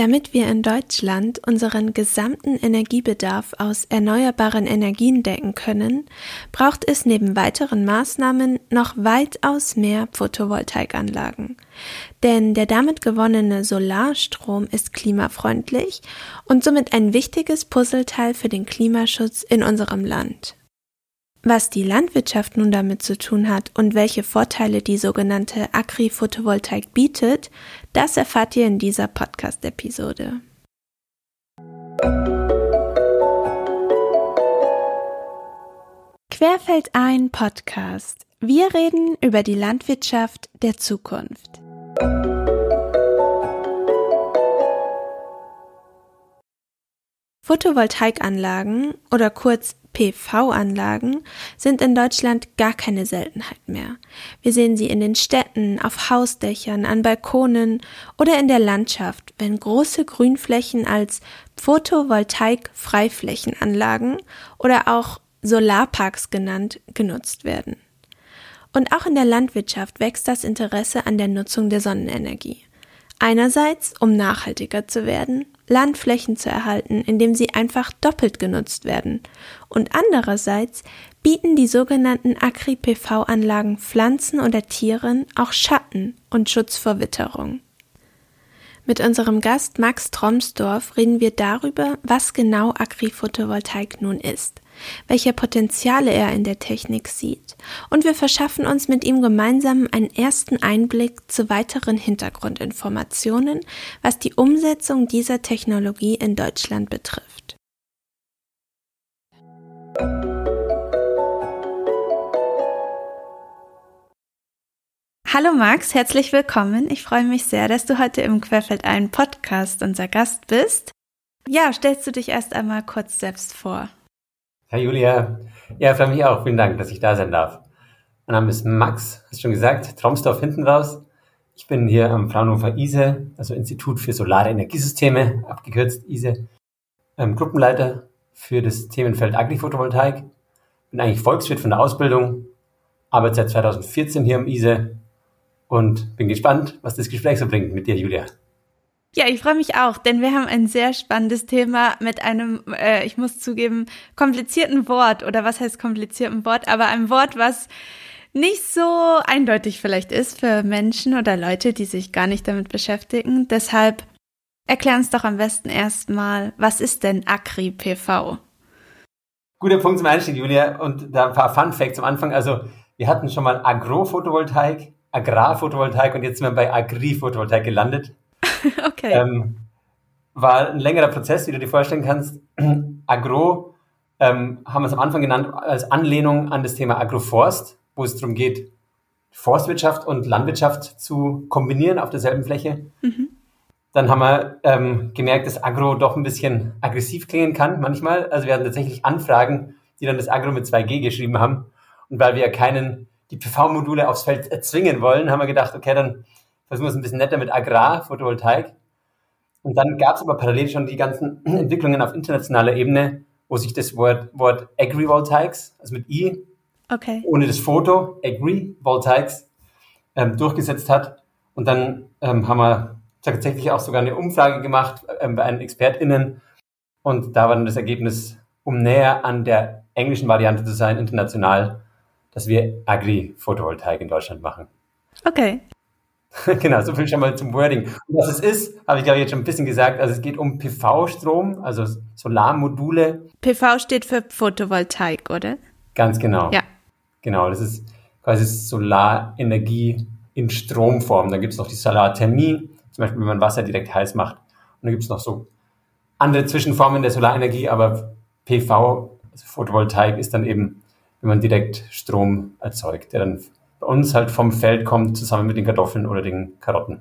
Damit wir in Deutschland unseren gesamten Energiebedarf aus erneuerbaren Energien decken können, braucht es neben weiteren Maßnahmen noch weitaus mehr Photovoltaikanlagen. Denn der damit gewonnene Solarstrom ist klimafreundlich und somit ein wichtiges Puzzleteil für den Klimaschutz in unserem Land. Was die Landwirtschaft nun damit zu tun hat und welche Vorteile die sogenannte Agri-Photovoltaik bietet, das erfahrt ihr in dieser Podcast-Episode. Querfeld ein Podcast. Wir reden über die Landwirtschaft der Zukunft. Photovoltaikanlagen oder kurz PV-Anlagen sind in Deutschland gar keine Seltenheit mehr. Wir sehen sie in den Städten, auf Hausdächern, an Balkonen oder in der Landschaft, wenn große Grünflächen als Photovoltaik-Freiflächenanlagen oder auch Solarparks genannt genutzt werden. Und auch in der Landwirtschaft wächst das Interesse an der Nutzung der Sonnenenergie. Einerseits, um nachhaltiger zu werden, Landflächen zu erhalten, indem sie einfach doppelt genutzt werden. Und andererseits bieten die sogenannten Agri-PV-Anlagen Pflanzen oder Tieren auch Schatten und Schutz vor Witterung. Mit unserem Gast Max Tromsdorf reden wir darüber, was genau Agri-Photovoltaik nun ist welche Potenziale er in der Technik sieht, und wir verschaffen uns mit ihm gemeinsam einen ersten Einblick zu weiteren Hintergrundinformationen, was die Umsetzung dieser Technologie in Deutschland betrifft. Hallo Max, herzlich willkommen. Ich freue mich sehr, dass du heute im Querfeld ein Podcast unser Gast bist. Ja, stellst du dich erst einmal kurz selbst vor? Herr Julia, ja, für mich auch. Vielen Dank, dass ich da sein darf. Mein Name ist Max, hast schon gesagt, Traumsdorf hinten raus. Ich bin hier am Fraunhofer ISE, also Institut für Solare Energiesysteme, abgekürzt ISE, ähm, Gruppenleiter für das Themenfeld Agri-Photovoltaik. Bin eigentlich Volkswirt von der Ausbildung, arbeite seit 2014 hier am ISE und bin gespannt, was das Gespräch so bringt mit dir, Julia. Ja, ich freue mich auch, denn wir haben ein sehr spannendes Thema mit einem, äh, ich muss zugeben, komplizierten Wort oder was heißt komplizierten Wort, aber einem Wort, was nicht so eindeutig vielleicht ist für Menschen oder Leute, die sich gar nicht damit beschäftigen. Deshalb erklär uns doch am besten erstmal, was ist denn Agri-PV? Guter Punkt zum Einstieg, Julia. Und da ein paar Fun Facts zum Anfang. Also, wir hatten schon mal Agro-Photovoltaik, Agrar-Photovoltaik und jetzt sind wir bei Agri-Photovoltaik gelandet. okay. Ähm, war ein längerer Prozess, wie du dir vorstellen kannst. Agro ähm, haben wir es am Anfang genannt als Anlehnung an das Thema Agroforst, wo es darum geht, Forstwirtschaft und Landwirtschaft zu kombinieren auf derselben Fläche. Mhm. Dann haben wir ähm, gemerkt, dass Agro doch ein bisschen aggressiv klingen kann manchmal. Also wir hatten tatsächlich Anfragen, die dann das Agro mit 2G geschrieben haben. Und weil wir keinen die PV-Module aufs Feld erzwingen wollen, haben wir gedacht, okay, dann versuchen wir es ein bisschen netter mit Agrar, Photovoltaik. Und dann gab es aber parallel schon die ganzen Entwicklungen auf internationaler Ebene, wo sich das Wort, Wort Agrivoltaics, also mit I, okay. ohne das Foto, Agrivoltaics, ähm, durchgesetzt hat. Und dann ähm, haben wir tatsächlich auch sogar eine Umfrage gemacht ähm, bei einen ExpertInnen. Und da war dann das Ergebnis, um näher an der englischen Variante zu sein, international, dass wir Agri-Photovoltaik in Deutschland machen. Okay. genau, so viel schon mal zum Wording. Und was es ist, habe ich glaube ich jetzt schon ein bisschen gesagt. Also es geht um PV-Strom, also Solarmodule. PV steht für Photovoltaik, oder? Ganz genau. Ja. Genau, das ist quasi Solarenergie in Stromform. Dann gibt es noch die Solarthermie, zum Beispiel wenn man Wasser direkt heiß macht. Und dann gibt es noch so andere Zwischenformen der Solarenergie, aber PV, also Photovoltaik, ist dann eben, wenn man direkt Strom erzeugt, der dann bei uns halt vom Feld kommt, zusammen mit den Kartoffeln oder den Karotten.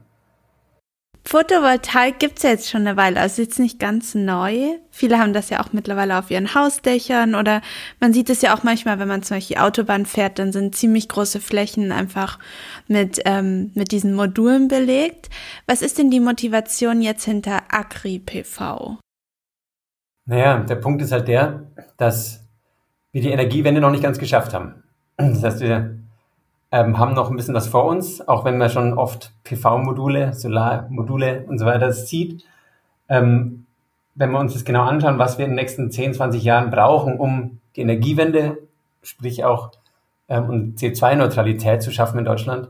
Photovoltaik gibt's ja jetzt schon eine Weile, also jetzt nicht ganz neu. Viele haben das ja auch mittlerweile auf ihren Hausdächern oder man sieht es ja auch manchmal, wenn man zum Beispiel Autobahn fährt, dann sind ziemlich große Flächen einfach mit, ähm, mit diesen Modulen belegt. Was ist denn die Motivation jetzt hinter Agri-PV? Naja, der Punkt ist halt der, dass wir die Energiewende noch nicht ganz geschafft haben. Das heißt, wir ähm, haben noch ein bisschen was vor uns, auch wenn man schon oft PV-Module, Solarmodule und so weiter sieht. Ähm, wenn wir uns das genau anschauen, was wir in den nächsten 10, 20 Jahren brauchen, um die Energiewende, sprich auch ähm, CO2-Neutralität zu schaffen in Deutschland,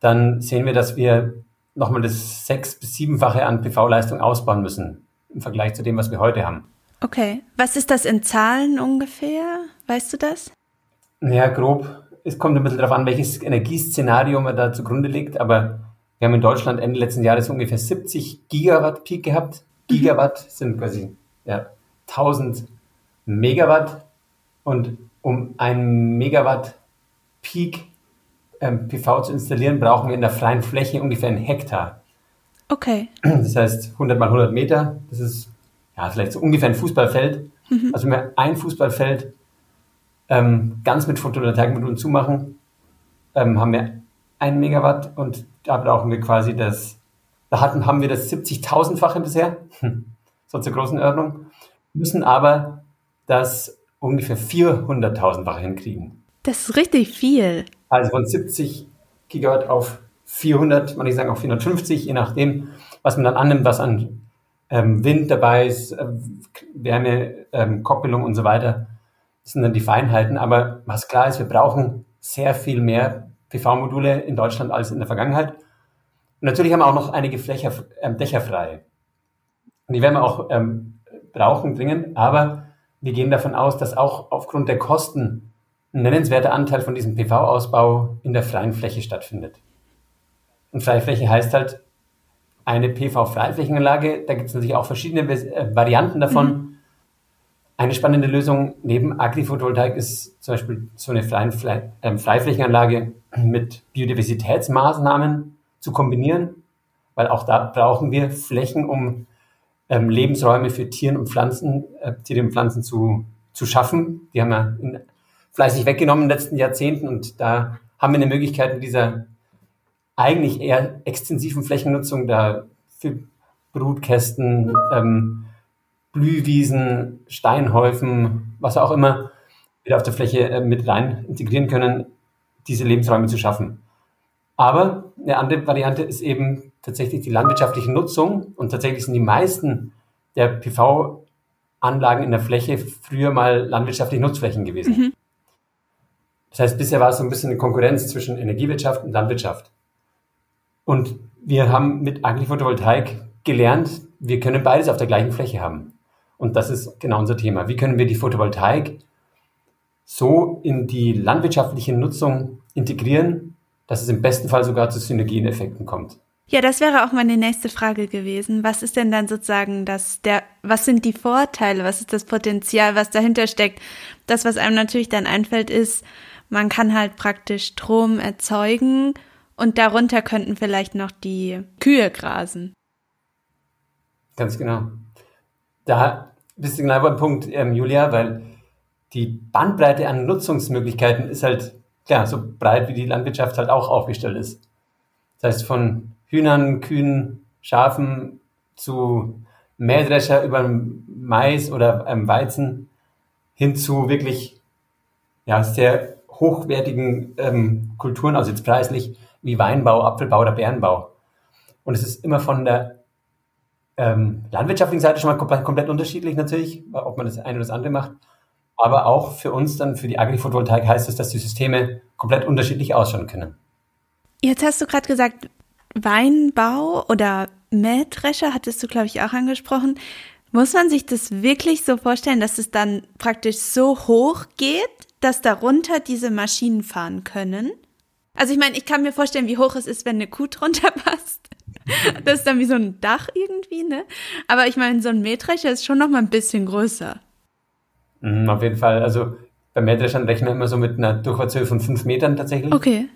dann sehen wir, dass wir nochmal das sechs- bis siebenfache an PV-Leistung ausbauen müssen im Vergleich zu dem, was wir heute haben. Okay. Was ist das in Zahlen ungefähr? Weißt du das? Ja, grob. Es kommt ein bisschen darauf an, welches Energieszenario man da zugrunde legt, aber wir haben in Deutschland Ende letzten Jahres ungefähr 70 Gigawatt Peak gehabt. Mhm. Gigawatt sind quasi ja, 1000 Megawatt und um ein Megawatt Peak ähm, PV zu installieren, brauchen wir in der freien Fläche ungefähr einen Hektar. Okay. Das heißt 100 mal 100 Meter, das ist ja vielleicht so ungefähr ein Fußballfeld. Mhm. Also wenn wir ein Fußballfeld ähm, ganz mit Photovoltaikmodulen zumachen, ähm, haben wir ein Megawatt und da brauchen wir quasi das, da hatten, haben wir das 70.000-fache bisher, so zur großen Ordnung, müssen aber das ungefähr 400.000-fache hinkriegen. Das ist richtig viel. Also von 70 Gigawatt auf 400, man ich sagen auch 450, je nachdem, was man dann annimmt, was an ähm, Wind dabei ist, äh, Wärme, ähm, Koppelung und so weiter. Das sind dann die Feinheiten. Aber was klar ist, wir brauchen sehr viel mehr PV-Module in Deutschland als in der Vergangenheit. Und natürlich haben wir auch noch einige Flächer, ähm, Dächer frei. Und die werden wir auch ähm, brauchen dringend. Aber wir gehen davon aus, dass auch aufgrund der Kosten ein nennenswerter Anteil von diesem PV-Ausbau in der freien Fläche stattfindet. Und freie Fläche heißt halt eine PV-Freiflächenanlage. Da gibt es natürlich auch verschiedene äh, Varianten davon. Mhm. Eine spannende Lösung neben Agri-Photovoltaik ist zum Beispiel so eine Fre äh, Freiflächenanlage mit Biodiversitätsmaßnahmen zu kombinieren, weil auch da brauchen wir Flächen, um ähm, Lebensräume für Tieren und Pflanzen, äh, Tiere und Pflanzen zu, zu schaffen. Die haben wir in, fleißig weggenommen in den letzten Jahrzehnten und da haben wir eine Möglichkeit mit dieser eigentlich eher extensiven Flächennutzung da für Brutkästen, ähm, Blühwiesen, Steinhäufen, was auch immer, wieder auf der Fläche äh, mit rein integrieren können, diese Lebensräume zu schaffen. Aber eine andere Variante ist eben tatsächlich die landwirtschaftliche Nutzung und tatsächlich sind die meisten der PV-Anlagen in der Fläche früher mal landwirtschaftliche Nutzflächen gewesen. Mhm. Das heißt, bisher war es so ein bisschen eine Konkurrenz zwischen Energiewirtschaft und Landwirtschaft. Und wir haben mit Agri-Photovoltaik gelernt, wir können beides auf der gleichen Fläche haben. Und das ist genau unser Thema. Wie können wir die Photovoltaik so in die landwirtschaftliche Nutzung integrieren, dass es im besten Fall sogar zu Synergieneffekten kommt? Ja, das wäre auch meine nächste Frage gewesen. Was ist denn dann sozusagen das, der, was sind die Vorteile, was ist das Potenzial, was dahinter steckt? Das, was einem natürlich dann einfällt, ist, man kann halt praktisch Strom erzeugen und darunter könnten vielleicht noch die Kühe grasen. Ganz genau. Da bist du genau beim Punkt, ähm, Julia, weil die Bandbreite an Nutzungsmöglichkeiten ist halt, klar, so breit wie die Landwirtschaft halt auch aufgestellt ist. Das heißt, von Hühnern, Kühen, Schafen zu Mähdrescher über Mais oder ähm, Weizen hin zu wirklich ja, sehr hochwertigen ähm, Kulturen, also jetzt preislich, wie Weinbau, Apfelbau oder Bärenbau. Und es ist immer von der ähm, landwirtschaftlichen Seite schon mal komplett, komplett unterschiedlich natürlich, ob man das eine oder das andere macht. Aber auch für uns dann, für die Agri-Photovoltaik heißt es, dass die Systeme komplett unterschiedlich ausschauen können. Jetzt hast du gerade gesagt, Weinbau oder Mähdrescher hattest du, glaube ich, auch angesprochen. Muss man sich das wirklich so vorstellen, dass es dann praktisch so hoch geht, dass darunter diese Maschinen fahren können? Also ich meine, ich kann mir vorstellen, wie hoch es ist, wenn eine Kuh drunter passt. Das ist dann wie so ein Dach irgendwie, ne? Aber ich meine, so ein Mähdrescher ist schon noch mal ein bisschen größer. Mhm, auf jeden Fall. Also bei Mähdreschern rechnen wir immer so mit einer Durchfahrtshöhe von fünf Metern tatsächlich. Okay.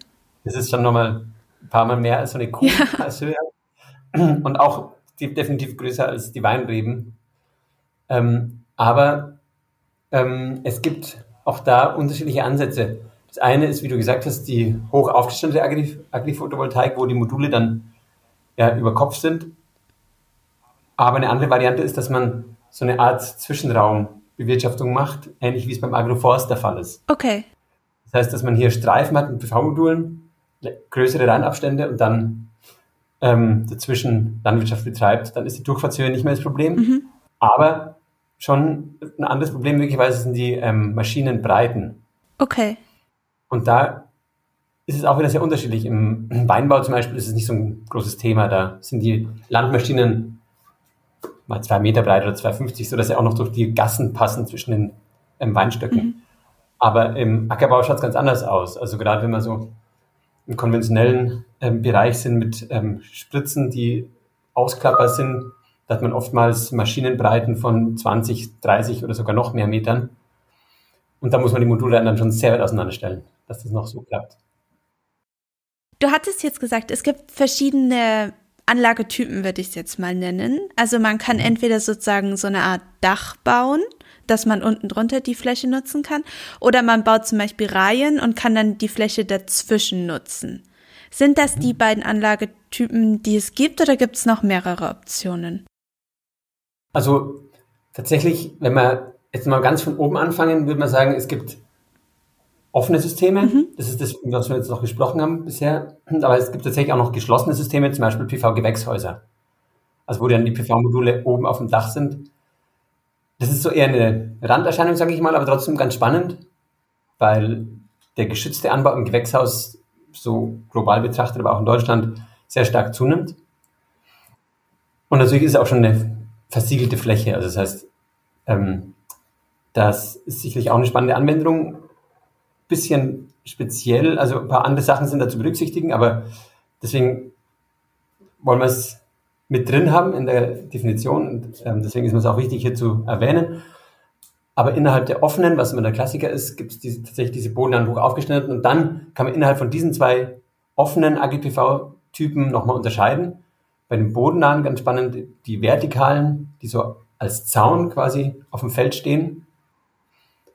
Das ist schon nochmal ein paar Mal mehr als so eine Kuh ja. als Höhe. Und auch die, definitiv größer als die Weinreben. Ähm, aber ähm, es gibt auch da unterschiedliche Ansätze. Das eine ist, wie du gesagt hast, die hoch aufgestellte Agri-Photovoltaik, wo die Module dann ja, über Kopf sind. Aber eine andere Variante ist, dass man so eine Art Zwischenraumbewirtschaftung macht, ähnlich wie es beim Agroforst der Fall ist. Okay. Das heißt, dass man hier Streifen hat mit PV-Modulen, größere Reinabstände und dann ähm, dazwischen Landwirtschaft betreibt, dann ist die Durchfahrtshöhe nicht mehr das Problem. Mhm. Aber schon ein anderes Problem möglicherweise sind die ähm, Maschinenbreiten. Okay. Und da ist es auch wieder sehr unterschiedlich. Im Weinbau zum Beispiel ist es nicht so ein großes Thema. Da sind die Landmaschinen mal zwei Meter breit oder 2,50, sodass sie auch noch durch die Gassen passen zwischen den ähm, Weinstöcken. Mhm. Aber im Ackerbau schaut es ganz anders aus. Also gerade wenn man so im konventionellen ähm, Bereich sind mit ähm, Spritzen, die ausklappbar sind, da hat man oftmals Maschinenbreiten von 20, 30 oder sogar noch mehr Metern. Und da muss man die Module dann schon sehr weit auseinanderstellen, dass das noch so klappt. Du hattest jetzt gesagt, es gibt verschiedene Anlagetypen, würde ich es jetzt mal nennen. Also man kann mhm. entweder sozusagen so eine Art Dach bauen, dass man unten drunter die Fläche nutzen kann, oder man baut zum Beispiel Reihen und kann dann die Fläche dazwischen nutzen. Sind das die mhm. beiden Anlagetypen, die es gibt, oder gibt es noch mehrere Optionen? Also tatsächlich, wenn wir jetzt mal ganz von oben anfangen, würde man sagen, es gibt offene Systeme. Mhm. Das ist das, was wir jetzt noch gesprochen haben bisher. Aber es gibt tatsächlich auch noch geschlossene Systeme, zum Beispiel PV-Gewächshäuser. Also wo dann die PV-Module oben auf dem Dach sind. Das ist so eher eine Randerscheinung, sage ich mal, aber trotzdem ganz spannend, weil der geschützte Anbau im Gewächshaus so global betrachtet, aber auch in Deutschland sehr stark zunimmt. Und natürlich ist es auch schon eine versiegelte Fläche. Also das heißt, ähm, das ist sicherlich auch eine spannende Anwendung. Bisschen speziell, also ein paar andere Sachen sind da zu berücksichtigen, aber deswegen wollen wir es mit drin haben in der Definition und ähm, deswegen ist es auch wichtig hier zu erwähnen. Aber innerhalb der offenen, was immer der Klassiker ist, gibt es diese, tatsächlich diese Boden hoch aufgeschnitten und dann kann man innerhalb von diesen zwei offenen AGPV-Typen nochmal unterscheiden bei den bodennahen ganz spannend die vertikalen, die so als Zaun quasi auf dem Feld stehen.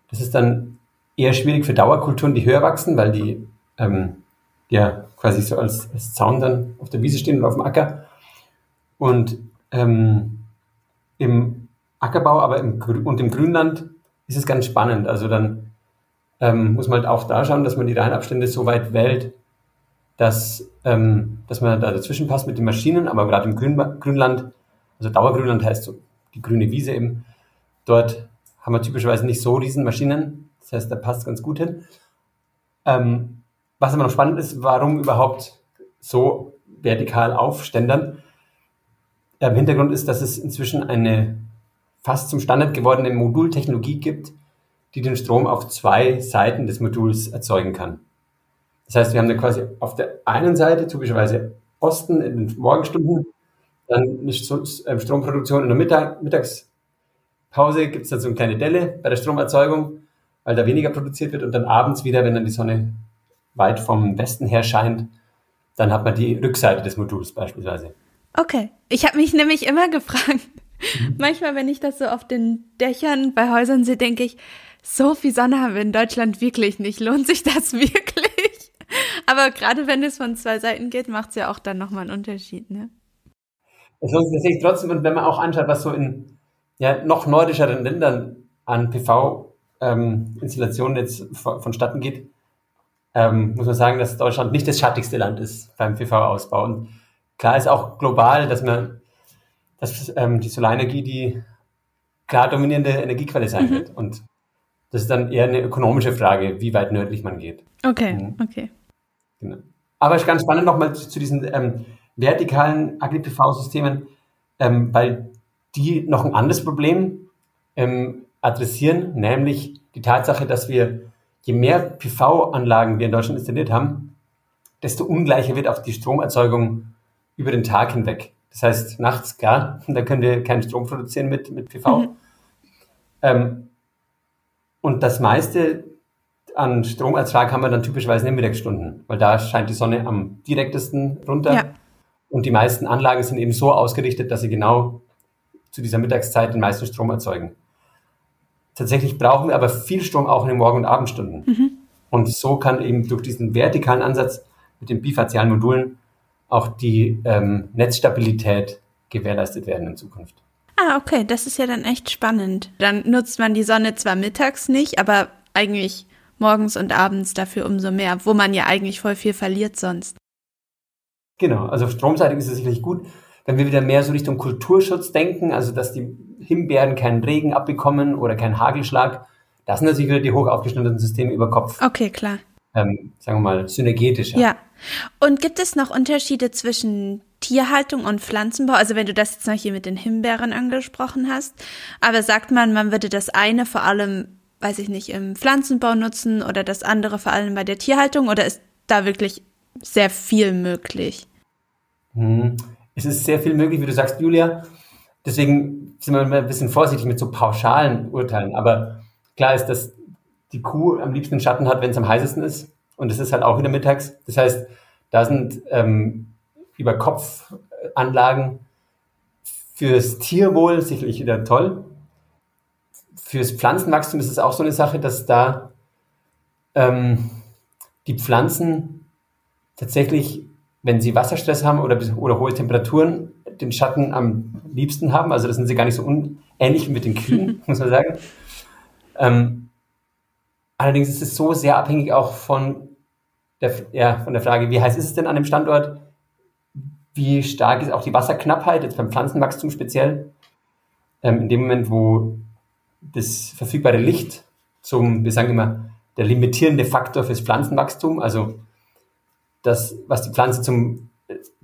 Das ist dann eher schwierig für Dauerkulturen, die höher wachsen, weil die ähm, ja quasi so als, als Zaun dann auf der Wiese stehen und auf dem Acker. Und ähm, im Ackerbau, aber im, und im Grünland ist es ganz spannend. Also dann ähm, muss man halt auch da schauen, dass man die Reihenabstände so weit wählt, dass, ähm, dass man da dazwischen passt mit den Maschinen, aber gerade im Grün, Grünland, also Dauergrünland heißt so die grüne Wiese eben, dort haben wir typischerweise nicht so riesen Maschinen, das heißt, da passt ganz gut hin. Ähm, was aber noch spannend ist, warum überhaupt so vertikal aufständern. Im Hintergrund ist, dass es inzwischen eine fast zum Standard gewordene Modultechnologie gibt, die den Strom auf zwei Seiten des Moduls erzeugen kann. Das heißt, wir haben dann quasi auf der einen Seite typischerweise Osten in den Morgenstunden, dann eine ähm, Stromproduktion in der Mittag, Mittagspause gibt es dann so eine kleine Delle bei der Stromerzeugung, weil da weniger produziert wird und dann abends wieder, wenn dann die Sonne weit vom Westen her scheint, dann hat man die Rückseite des Moduls beispielsweise. Okay. Ich habe mich nämlich immer gefragt, mhm. manchmal, wenn ich das so auf den Dächern bei Häusern sehe, denke ich, so viel Sonne haben wir in Deutschland wirklich nicht. Lohnt sich das wirklich? Aber gerade wenn es von zwei Seiten geht, macht es ja auch dann nochmal einen Unterschied, ne? Es lohnt sich tatsächlich trotzdem, und wenn man auch anschaut, was so in ja, noch nordischeren Ländern an PV-Installationen ähm, jetzt vonstatten geht, ähm, muss man sagen, dass Deutschland nicht das schattigste Land ist beim PV-Ausbau. Und klar ist auch global, dass man, dass ähm, die Solarenergie die klar dominierende Energiequelle sein mhm. wird. Und das ist dann eher eine ökonomische Frage, wie weit nördlich man geht. Okay, mhm. okay. Genau. Aber es ist ganz spannend nochmal zu, zu diesen ähm, vertikalen Agri-PV-Systemen, ähm, weil die noch ein anderes Problem ähm, adressieren, nämlich die Tatsache, dass wir, je mehr PV-Anlagen wir in Deutschland installiert haben, desto ungleicher wird auch die Stromerzeugung über den Tag hinweg. Das heißt, nachts, klar, da können wir keinen Strom produzieren mit, mit PV. Mhm. Ähm, und das meiste an Stromertrag haben wir dann typischerweise in den Mittagsstunden, weil da scheint die Sonne am direktesten runter. Ja. Und die meisten Anlagen sind eben so ausgerichtet, dass sie genau zu dieser Mittagszeit den meisten Strom erzeugen. Tatsächlich brauchen wir aber viel Strom auch in den Morgen- und Abendstunden. Mhm. Und so kann eben durch diesen vertikalen Ansatz mit den bifazialen Modulen auch die ähm, Netzstabilität gewährleistet werden in Zukunft. Ah, okay, das ist ja dann echt spannend. Dann nutzt man die Sonne zwar mittags nicht, aber eigentlich morgens und abends dafür umso mehr, wo man ja eigentlich voll viel verliert sonst. Genau, also stromseitig ist es sicherlich gut. Wenn wir wieder mehr so Richtung Kulturschutz denken, also dass die Himbeeren keinen Regen abbekommen oder keinen Hagelschlag, das sind natürlich wieder die hoch aufgeschnittenen Systeme über Kopf. Okay, klar. Ähm, sagen wir mal, synergetischer. Ja. Und gibt es noch Unterschiede zwischen Tierhaltung und Pflanzenbau? Also wenn du das jetzt noch hier mit den Himbeeren angesprochen hast, aber sagt man, man würde das eine vor allem, weiß ich nicht, im Pflanzenbau nutzen oder das andere vor allem bei der Tierhaltung oder ist da wirklich sehr viel möglich? Hm. Es ist sehr viel möglich, wie du sagst, Julia. Deswegen sind wir ein bisschen vorsichtig mit so pauschalen Urteilen. Aber klar ist, dass die Kuh am liebsten Schatten hat, wenn es am heißesten ist. Und es ist halt auch wieder mittags. Das heißt, da sind ähm, über Kopfanlagen fürs Tierwohl sicherlich wieder toll. Fürs Pflanzenwachstum ist es auch so eine Sache, dass da ähm, die Pflanzen tatsächlich, wenn sie Wasserstress haben oder, oder hohe Temperaturen, den Schatten am liebsten haben. Also das sind sie gar nicht so ähnlich wie mit den Kühen, muss man sagen. Ähm, allerdings ist es so sehr abhängig auch von der, ja, von der Frage, wie heiß ist es denn an dem Standort? Wie stark ist auch die Wasserknappheit, jetzt beim Pflanzenwachstum speziell? Ähm, in dem Moment, wo das verfügbare Licht zum, wir sagen immer, der limitierende Faktor fürs Pflanzenwachstum, also das, was die Pflanze zum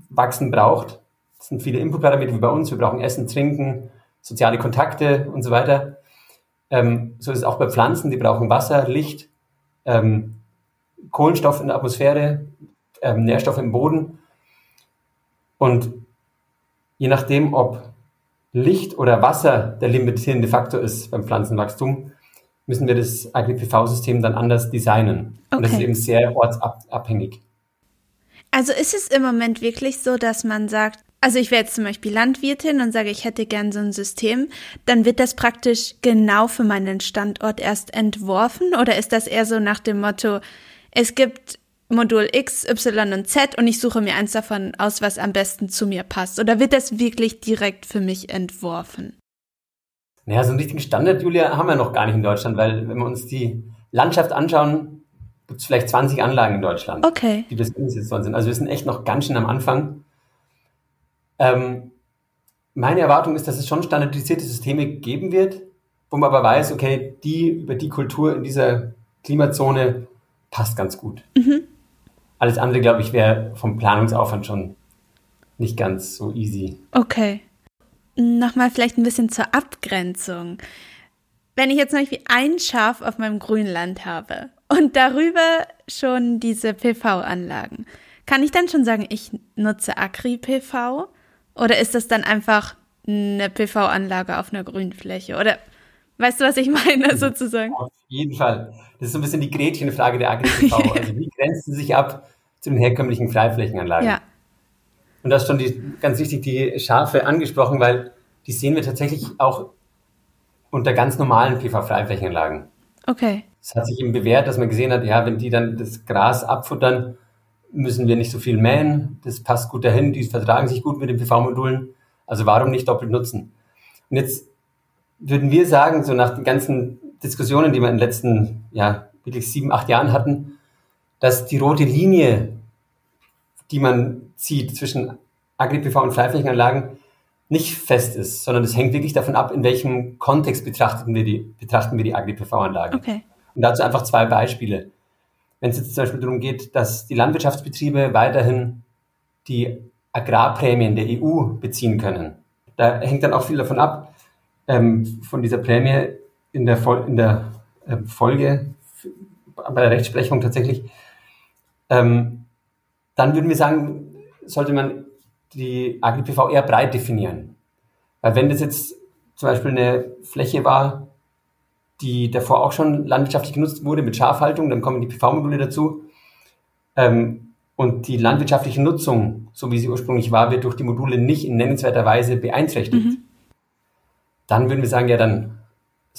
Wachsen braucht, das sind viele Inputparameter wie bei uns. Wir brauchen Essen, Trinken, soziale Kontakte und so weiter. Ähm, so ist es auch bei Pflanzen, die brauchen Wasser, Licht, ähm, Kohlenstoff in der Atmosphäre, ähm, Nährstoffe im Boden. Und je nachdem, ob Licht oder Wasser der limitierende Faktor ist beim Pflanzenwachstum, müssen wir das Agri-PV-System dann anders designen. Okay. Und das ist eben sehr ortsabhängig. Also ist es im Moment wirklich so, dass man sagt, also ich wäre jetzt zum Beispiel Landwirtin und sage, ich hätte gern so ein System, dann wird das praktisch genau für meinen Standort erst entworfen oder ist das eher so nach dem Motto, es gibt Modul X, Y und Z und ich suche mir eins davon aus, was am besten zu mir passt? Oder wird das wirklich direkt für mich entworfen? Naja, so einen richtigen Standard, Julia, haben wir noch gar nicht in Deutschland, weil wenn wir uns die Landschaft anschauen, gibt es vielleicht 20 Anlagen in Deutschland, okay. die das umgesetzt worden sind. Also wir sind echt noch ganz schön am Anfang. Ähm, meine Erwartung ist, dass es schon standardisierte Systeme geben wird, wo man aber weiß, okay, die über die Kultur in dieser Klimazone passt ganz gut. Mhm. Alles andere, glaube ich, wäre vom Planungsaufwand schon nicht ganz so easy. Okay. Nochmal vielleicht ein bisschen zur Abgrenzung. Wenn ich jetzt zum Beispiel ein Schaf auf meinem Grünland habe und darüber schon diese PV-Anlagen, kann ich dann schon sagen, ich nutze Agri-PV? Oder ist das dann einfach eine PV-Anlage auf einer Grünfläche? Oder weißt du, was ich meine, sozusagen? Auf jeden Fall. Das ist so ein bisschen die Gretchenfrage der Agri-PV. also wie grenzt sie sich ab zu den herkömmlichen Freiflächenanlagen? Ja. Und das ist schon die, ganz wichtig, die Schafe angesprochen, weil die sehen wir tatsächlich auch unter ganz normalen PV-Freiflächenanlagen. Okay. Es hat sich eben bewährt, dass man gesehen hat, ja, wenn die dann das Gras abfuttern, müssen wir nicht so viel mähen. Das passt gut dahin, die vertragen sich gut mit den PV-Modulen. Also warum nicht doppelt nutzen? Und jetzt würden wir sagen, so nach den ganzen Diskussionen, die wir in den letzten, ja, wirklich sieben, acht Jahren hatten, dass die rote Linie, die man zieht zwischen Agri-PV und Freiflächenanlagen, nicht fest ist, sondern es hängt wirklich davon ab, in welchem Kontext betrachten wir die, betrachten wir die Agri-PV-Anlage. Okay. Und dazu einfach zwei Beispiele. Wenn es jetzt zum Beispiel darum geht, dass die Landwirtschaftsbetriebe weiterhin die Agrarprämien der EU beziehen können, da hängt dann auch viel davon ab, ähm, von dieser Prämie in der, Fol in der äh, Folge, bei der Rechtsprechung tatsächlich, ähm, dann würden wir sagen, sollte man die AGPV eher breit definieren. Weil wenn das jetzt zum Beispiel eine Fläche war, die davor auch schon landwirtschaftlich genutzt wurde mit Schafhaltung, dann kommen die PV-Module dazu. Ähm, und die landwirtschaftliche Nutzung, so wie sie ursprünglich war, wird durch die Module nicht in nennenswerter Weise beeinträchtigt. Mhm. Dann würden wir sagen, ja, dann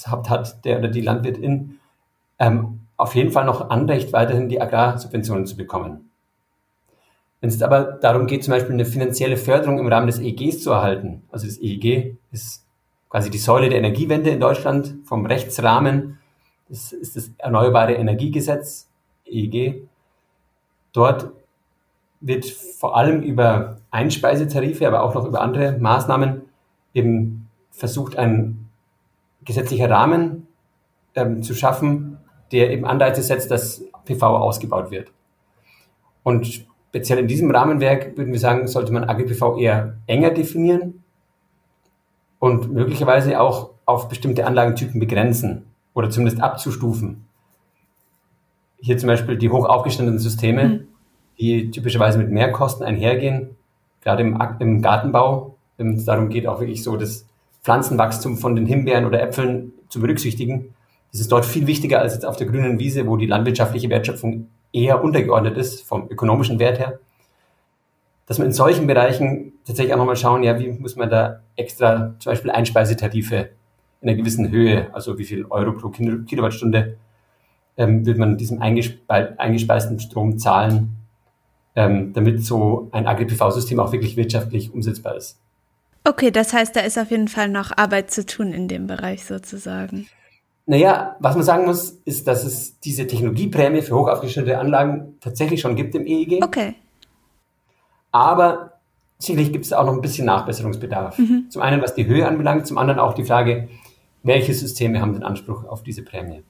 hat, hat der oder die Landwirtin ähm, auf jeden Fall noch Anrecht, weiterhin die Agrarsubventionen zu bekommen. Wenn es aber darum geht, zum Beispiel eine finanzielle Förderung im Rahmen des EEGs zu erhalten, also das EEG ist quasi die Säule der Energiewende in Deutschland vom Rechtsrahmen, das ist das Erneuerbare Energiegesetz, EEG. Dort wird vor allem über Einspeisetarife, aber auch noch über andere Maßnahmen eben versucht, ein gesetzlicher Rahmen ähm, zu schaffen, der eben Anreize setzt, dass PV ausgebaut wird. Und speziell in diesem Rahmenwerk würden wir sagen, sollte man AGPV eher enger definieren und möglicherweise auch auf bestimmte Anlagentypen begrenzen oder zumindest abzustufen. Hier zum Beispiel die hoch aufgestandenen Systeme, mhm. die typischerweise mit Mehrkosten einhergehen, gerade im, im Gartenbau, wenn es darum geht, auch wirklich so das Pflanzenwachstum von den Himbeeren oder Äpfeln zu berücksichtigen. Das ist dort viel wichtiger als jetzt auf der grünen Wiese, wo die landwirtschaftliche Wertschöpfung eher untergeordnet ist vom ökonomischen Wert her. Dass man in solchen Bereichen tatsächlich auch nochmal schauen, ja, wie muss man da extra zum Beispiel Einspeisetarife in einer gewissen Höhe, also wie viel Euro pro Kilowattstunde ähm, wird man diesem eingespe eingespeisten Strom zahlen, ähm, damit so ein Agri-PV-System auch wirklich wirtschaftlich umsetzbar ist. Okay, das heißt, da ist auf jeden Fall noch Arbeit zu tun in dem Bereich sozusagen. Naja, was man sagen muss, ist, dass es diese Technologieprämie für hochaufgestellte Anlagen tatsächlich schon gibt im EEG. Okay. Aber sicherlich gibt es auch noch ein bisschen Nachbesserungsbedarf. Mhm. Zum einen, was die Höhe anbelangt, zum anderen auch die Frage, welche Systeme haben den Anspruch auf diese Prämie.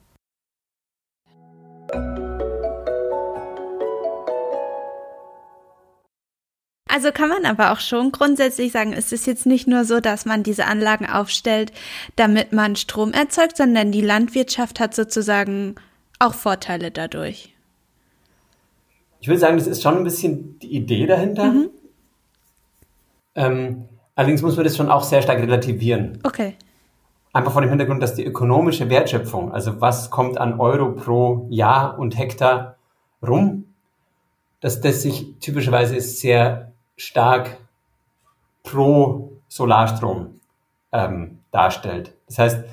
Also kann man aber auch schon grundsätzlich sagen, es ist jetzt nicht nur so, dass man diese Anlagen aufstellt, damit man Strom erzeugt, sondern die Landwirtschaft hat sozusagen auch Vorteile dadurch. Ich würde sagen, das ist schon ein bisschen die Idee dahinter. Mhm. Ähm, allerdings muss man das schon auch sehr stark relativieren. Okay. Einfach vor dem Hintergrund, dass die ökonomische Wertschöpfung, also was kommt an Euro pro Jahr und Hektar rum, dass das sich typischerweise sehr stark pro Solarstrom ähm, darstellt. Das heißt,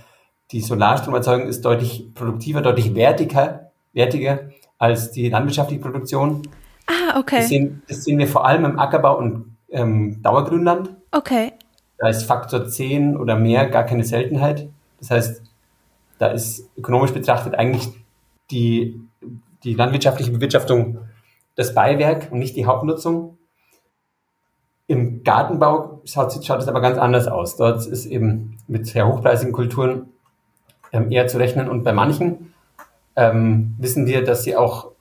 die Solarstromerzeugung ist deutlich produktiver, deutlich wertiger, wertiger als die landwirtschaftliche Produktion. Ah, okay. Das sehen, das sehen wir vor allem im Ackerbau und ähm, Dauergrünland. Okay. Da ist Faktor 10 oder mehr gar keine Seltenheit. Das heißt, da ist ökonomisch betrachtet eigentlich die, die landwirtschaftliche Bewirtschaftung das Beiwerk und nicht die Hauptnutzung. Im Gartenbau schaut, schaut es aber ganz anders aus. Dort ist eben mit sehr hochpreisigen Kulturen ähm, eher zu rechnen und bei manchen ähm, wissen wir, dass sie auch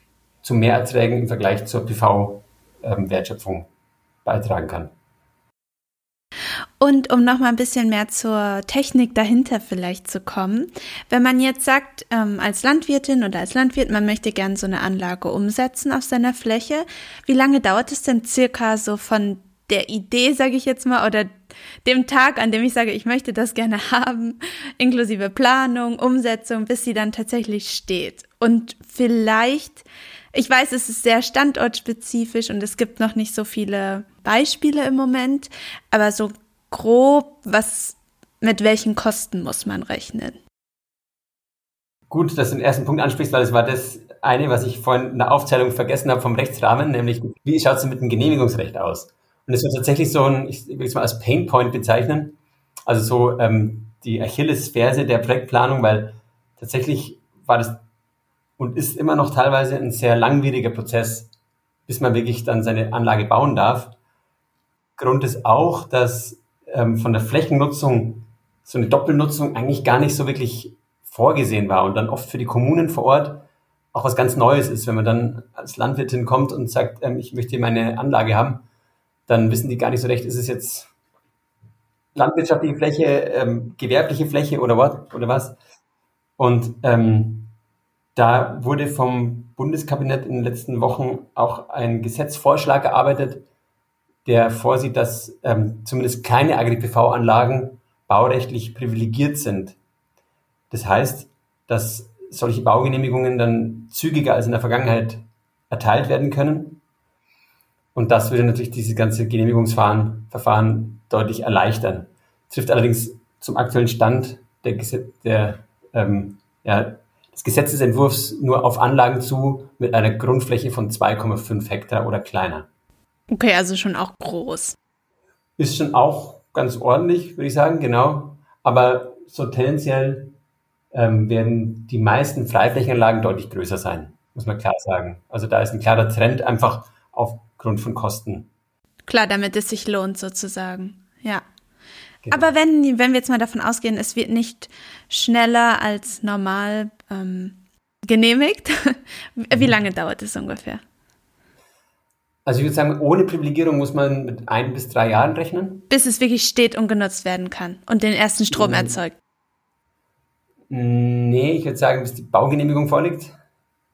zu Mehrerträgen im Vergleich zur PV-Wertschöpfung ähm, beitragen kann. Und um noch mal ein bisschen mehr zur Technik dahinter vielleicht zu kommen, wenn man jetzt sagt, ähm, als Landwirtin oder als Landwirt, man möchte gern so eine Anlage umsetzen auf seiner Fläche, wie lange dauert es denn circa so von der Idee, sage ich jetzt mal, oder dem Tag, an dem ich sage, ich möchte das gerne haben, inklusive Planung, Umsetzung, bis sie dann tatsächlich steht. Und vielleicht, ich weiß, es ist sehr standortspezifisch und es gibt noch nicht so viele Beispiele im Moment, aber so grob, was, mit welchen Kosten muss man rechnen? Gut, dass du den ersten Punkt ansprichst, weil es war das eine, was ich vorhin in der Aufzählung vergessen habe vom Rechtsrahmen, nämlich wie schaut es mit dem Genehmigungsrecht aus? Und es wird tatsächlich so ein, ich will es mal als Painpoint bezeichnen, also so ähm, die Achillesferse der Projektplanung, weil tatsächlich war das und ist immer noch teilweise ein sehr langwieriger Prozess, bis man wirklich dann seine Anlage bauen darf. Grund ist auch, dass ähm, von der Flächennutzung so eine Doppelnutzung eigentlich gar nicht so wirklich vorgesehen war und dann oft für die Kommunen vor Ort auch was ganz Neues ist, wenn man dann als Landwirtin kommt und sagt, ähm, ich möchte meine Anlage haben dann wissen die gar nicht so recht, ist es jetzt landwirtschaftliche Fläche, ähm, gewerbliche Fläche oder was? Oder was? Und ähm, da wurde vom Bundeskabinett in den letzten Wochen auch ein Gesetzvorschlag erarbeitet, der vorsieht, dass ähm, zumindest kleine Agri-PV-Anlagen baurechtlich privilegiert sind. Das heißt, dass solche Baugenehmigungen dann zügiger als in der Vergangenheit erteilt werden können und das würde natürlich diese ganze Genehmigungsverfahren deutlich erleichtern. Trifft allerdings zum aktuellen Stand der, der, ähm, ja, des Gesetzesentwurfs nur auf Anlagen zu mit einer Grundfläche von 2,5 Hektar oder kleiner. Okay, also schon auch groß. Ist schon auch ganz ordentlich, würde ich sagen, genau. Aber so tendenziell ähm, werden die meisten Freiflächenanlagen deutlich größer sein, muss man klar sagen. Also da ist ein klarer Trend einfach auf aufgrund von Kosten. Klar, damit es sich lohnt sozusagen. Ja. Genau. Aber wenn, wenn wir jetzt mal davon ausgehen, es wird nicht schneller als normal ähm, genehmigt, wie mhm. lange dauert es ungefähr? Also ich würde sagen, ohne Privilegierung muss man mit ein bis drei Jahren rechnen. Bis es wirklich steht und genutzt werden kann und den ersten Strom mhm. erzeugt. Nee, ich würde sagen, bis die Baugenehmigung vorliegt.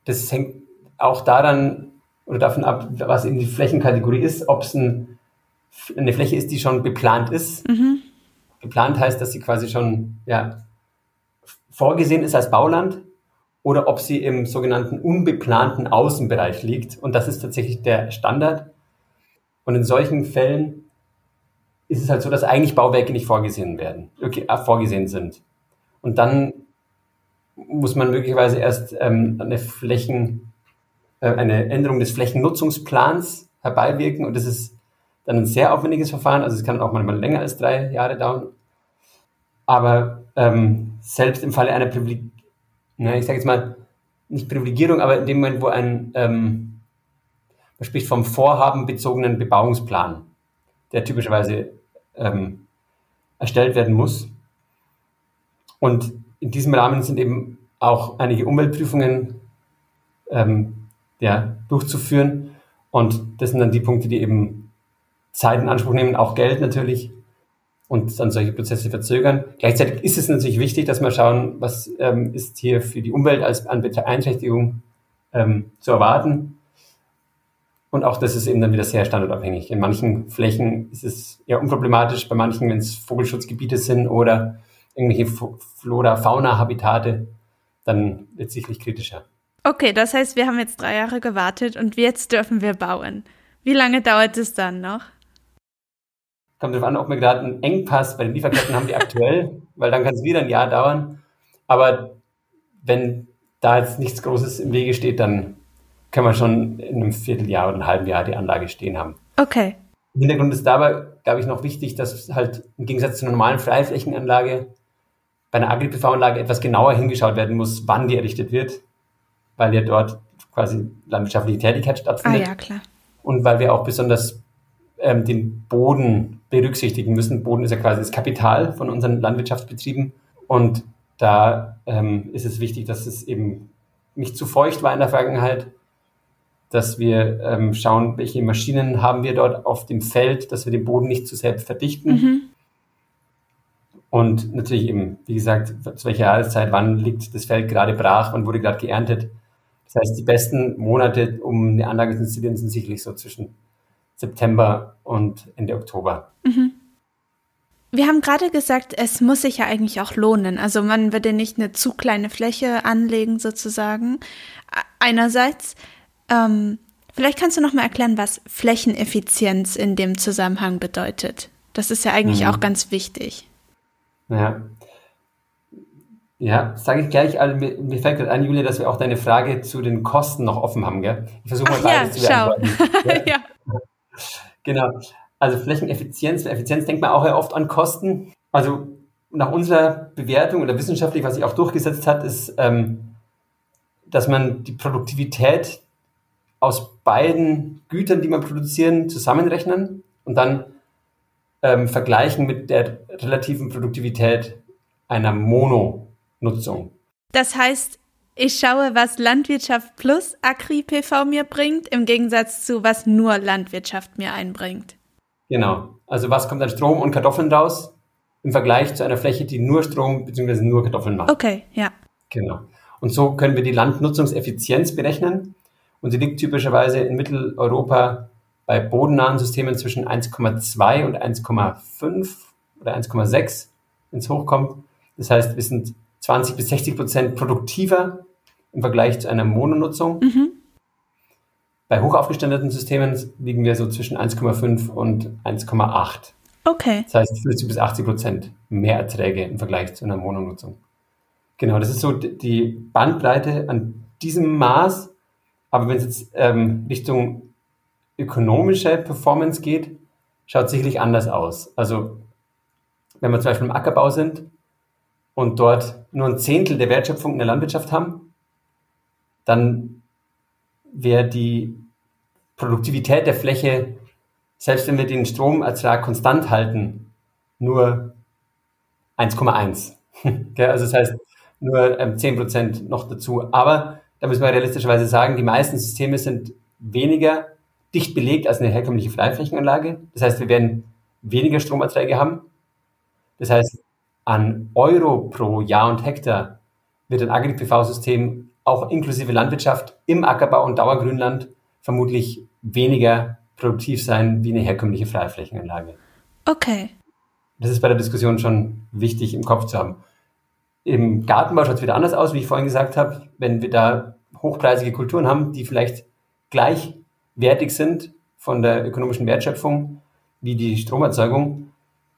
Das hängt auch daran oder davon ab, was in die Flächenkategorie ist, ob es ein, eine Fläche ist, die schon beplant ist. Mhm. Geplant heißt, dass sie quasi schon ja, vorgesehen ist als Bauland oder ob sie im sogenannten unbeplanten Außenbereich liegt. Und das ist tatsächlich der Standard. Und in solchen Fällen ist es halt so, dass eigentlich Bauwerke nicht vorgesehen werden, okay, äh, vorgesehen sind. Und dann muss man möglicherweise erst ähm, eine Flächen, äh, eine Änderung des Flächennutzungsplans herbeiwirken. Und das ist dann ein sehr aufwendiges Verfahren. Also es kann auch manchmal länger als drei Jahre dauern. Aber ähm, selbst im Falle einer Privileg na, ich sage jetzt mal, nicht Privilegierung, aber in dem Moment, wo ein, ähm, man spricht vom vorhabenbezogenen Bebauungsplan, der typischerweise ähm, erstellt werden muss. Und in diesem Rahmen sind eben auch einige Umweltprüfungen ähm, ja, durchzuführen. Und das sind dann die Punkte, die eben Zeit in Anspruch nehmen, auch Geld natürlich und dann solche Prozesse verzögern. Gleichzeitig ist es natürlich wichtig, dass wir schauen, was ähm, ist hier für die Umwelt als an Beeinträchtigung ähm, zu erwarten. Und auch das ist eben dann wieder sehr standardabhängig. In manchen Flächen ist es eher unproblematisch, bei manchen, wenn es Vogelschutzgebiete sind oder irgendwelche Flora, Fauna-Habitate, dann wird es sicherlich kritischer. Okay, das heißt, wir haben jetzt drei Jahre gewartet und jetzt dürfen wir bauen. Wie lange dauert es dann noch? Kommt darauf an, ob wir gerade einen Engpass bei den Lieferketten haben, die aktuell, weil dann kann es wieder ein Jahr dauern. Aber wenn da jetzt nichts Großes im Wege steht, dann können wir schon in einem Vierteljahr oder einem halben Jahr die Anlage stehen haben. Okay. Im Hintergrund ist dabei, glaube ich, noch wichtig, dass halt im Gegensatz zu einer normalen Freiflächenanlage bei einer Agri-PV-Anlage etwas genauer hingeschaut werden muss, wann die errichtet wird, weil ja dort quasi landwirtschaftliche Tätigkeit stattfindet. Ah ja, klar. Und weil wir auch besonders ähm, den Boden berücksichtigen müssen. Boden ist ja quasi das Kapital von unseren Landwirtschaftsbetrieben. Und da ähm, ist es wichtig, dass es eben nicht zu feucht war in der Vergangenheit, dass wir ähm, schauen, welche Maschinen haben wir dort auf dem Feld, dass wir den Boden nicht zu selbst verdichten. Mhm. Und natürlich eben, wie gesagt, zu welcher Jahreszeit, wann liegt das Feld gerade brach, wann wurde gerade geerntet. Das heißt, die besten Monate, um eine Anlage zu installieren, sind sicherlich so zwischen September und Ende Oktober. Mhm. Wir haben gerade gesagt, es muss sich ja eigentlich auch lohnen. Also man würde nicht eine zu kleine Fläche anlegen sozusagen. Einerseits, ähm, vielleicht kannst du noch mal erklären, was Flächeneffizienz in dem Zusammenhang bedeutet. Das ist ja eigentlich mhm. auch ganz wichtig. Ja, ja, sage ich gleich. Also mir, mir fällt gerade ein, Julia, dass wir auch deine Frage zu den Kosten noch offen haben, gell? Ich versuche mal beides ja, zu beantworten. ja. ja. Genau. Also Flächeneffizienz, Effizienz denkt man auch ja oft an Kosten. Also nach unserer Bewertung oder wissenschaftlich, was sich auch durchgesetzt hat, ist, ähm, dass man die Produktivität aus beiden Gütern, die man produzieren, zusammenrechnen und dann ähm, vergleichen mit der relativen Produktivität einer Mononutzung. Das heißt, ich schaue, was Landwirtschaft plus Agri-PV mir bringt, im Gegensatz zu was nur Landwirtschaft mir einbringt. Genau. Also was kommt an Strom und Kartoffeln raus im Vergleich zu einer Fläche, die nur Strom bzw. nur Kartoffeln macht. Okay, ja. Genau. Und so können wir die Landnutzungseffizienz berechnen. Und sie liegt typischerweise in Mitteleuropa bei bodennahen Systemen zwischen 1,2 und 1,5 oder 1,6, wenn es hochkommt. Das heißt, wir sind 20 bis 60 Prozent produktiver im Vergleich zu einer Mononutzung. Mhm. Bei hochaufgeständeten Systemen liegen wir so zwischen 1,5 und 1,8. Okay. Das heißt 50 bis 80 Prozent mehr Erträge im Vergleich zu einer Mononutzung. Genau, das ist so die Bandbreite an diesem Maß. Aber wenn es jetzt ähm, Richtung ökonomische Performance geht, schaut es sicherlich anders aus. Also wenn wir zum Beispiel im Ackerbau sind und dort nur ein Zehntel der Wertschöpfung in der Landwirtschaft haben, dann wäre die Produktivität der Fläche, selbst wenn wir den Stromertrag konstant halten, nur 1,1. also das heißt nur ähm, 10% noch dazu. Aber da müssen wir realistischerweise sagen, die meisten Systeme sind weniger dicht belegt als eine herkömmliche Freiflächenanlage. Das heißt, wir werden weniger Stromerträge haben. Das heißt, an Euro pro Jahr und Hektar wird ein Agri-PV-System auch inklusive Landwirtschaft im Ackerbau und Dauergrünland vermutlich weniger produktiv sein wie eine herkömmliche Freiflächenanlage. Okay. Das ist bei der Diskussion schon wichtig im Kopf zu haben. Im Gartenbau schaut es wieder anders aus, wie ich vorhin gesagt habe. Wenn wir da hochpreisige Kulturen haben, die vielleicht gleichwertig sind von der ökonomischen Wertschöpfung wie die Stromerzeugung,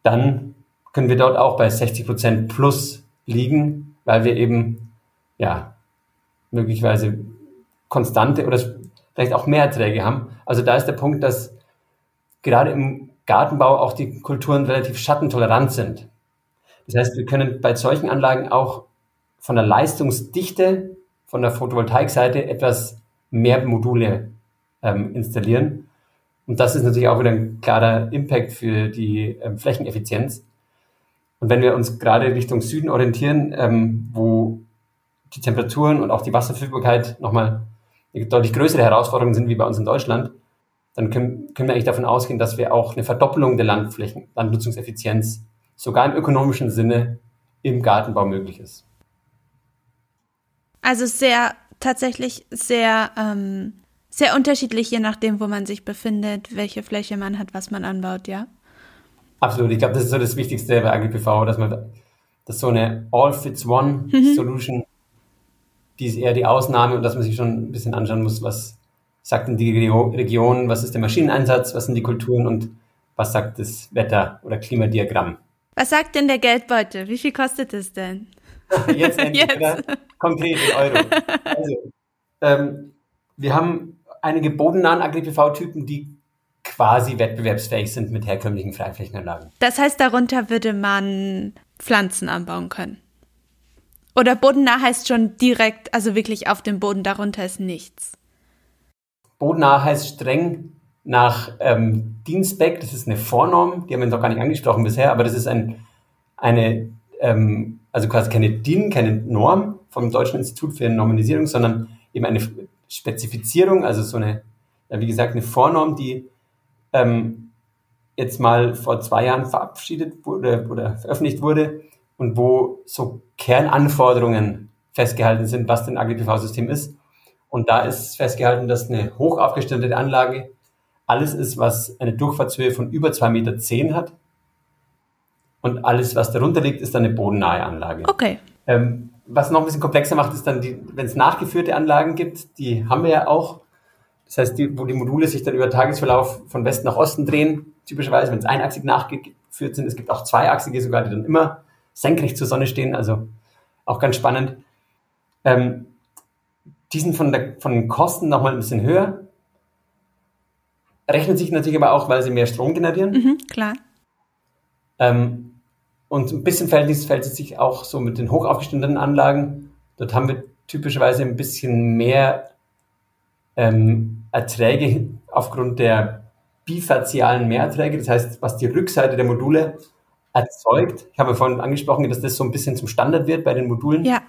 dann können wir dort auch bei 60 Prozent plus liegen, weil wir eben ja möglicherweise konstante oder vielleicht auch mehr Erträge haben. Also da ist der Punkt, dass gerade im Gartenbau auch die Kulturen relativ schattentolerant sind. Das heißt, wir können bei solchen Anlagen auch von der Leistungsdichte, von der Photovoltaikseite etwas mehr Module ähm, installieren. Und das ist natürlich auch wieder ein klarer Impact für die ähm, Flächeneffizienz. Und wenn wir uns gerade Richtung Süden orientieren, ähm, wo die Temperaturen und auch die Wasserverfügbarkeit nochmal eine deutlich größere Herausforderung sind wie bei uns in Deutschland, dann können, können wir eigentlich davon ausgehen, dass wir auch eine Verdoppelung der Landflächen, Landnutzungseffizienz, sogar im ökonomischen Sinne im Gartenbau möglich ist. Also sehr, tatsächlich sehr, ähm, sehr unterschiedlich, je nachdem, wo man sich befindet, welche Fläche man hat, was man anbaut, ja? Absolut. Ich glaube, das ist so das Wichtigste bei AgriPV, dass man, dass so eine All-Fits-One-Solution mhm die ist eher die Ausnahme und dass man sich schon ein bisschen anschauen muss, was sagt denn die Region, was ist der Maschineneinsatz, was sind die Kulturen und was sagt das Wetter- oder Klimadiagramm. Was sagt denn der Geldbeutel? Wie viel kostet es denn? Jetzt endlich, Jetzt. Konkret in Euro. Also, ähm, wir haben einige bodennahen Agri-PV-Typen, die quasi wettbewerbsfähig sind mit herkömmlichen Freiflächenanlagen. Das heißt, darunter würde man Pflanzen anbauen können. Oder bodennah heißt schon direkt, also wirklich auf dem Boden, darunter ist nichts. Bodennah heißt streng nach ähm, Dienstbeck, das ist eine Vornorm, die haben wir noch gar nicht angesprochen bisher, aber das ist ein, eine, ähm, also quasi keine DIN, keine Norm vom Deutschen Institut für Normalisierung, sondern eben eine Spezifizierung, also so eine, ja, wie gesagt, eine Vornorm, die ähm, jetzt mal vor zwei Jahren verabschiedet wurde oder veröffentlicht wurde und wo so Kernanforderungen festgehalten sind, was denn Agri-PV-System ist. Und da ist festgehalten, dass eine hoch aufgestellte Anlage alles ist, was eine Durchfahrtshöhe von über 2,10 Meter hat. Und alles, was darunter liegt, ist dann eine bodennahe Anlage. Okay. Ähm, was noch ein bisschen komplexer macht, ist dann, wenn es nachgeführte Anlagen gibt, die haben wir ja auch. Das heißt, die, wo die Module sich dann über Tagesverlauf von Westen nach Osten drehen, typischerweise, wenn es einachsig nachgeführt sind. Es gibt auch zweiachsige sogar, die dann immer senkrecht zur Sonne stehen, also auch ganz spannend. Ähm, die sind von, der, von den Kosten nochmal ein bisschen höher. Rechnet sich natürlich aber auch, weil sie mehr Strom generieren. Mhm, klar. Ähm, und ein bisschen fällt es, fällt es sich auch so mit den hoch aufgestellten Anlagen. Dort haben wir typischerweise ein bisschen mehr ähm, Erträge aufgrund der bifazialen Mehrerträge. Das heißt, was die Rückseite der Module erzeugt. Ich habe vorhin angesprochen, dass das so ein bisschen zum Standard wird bei den Modulen. Ja.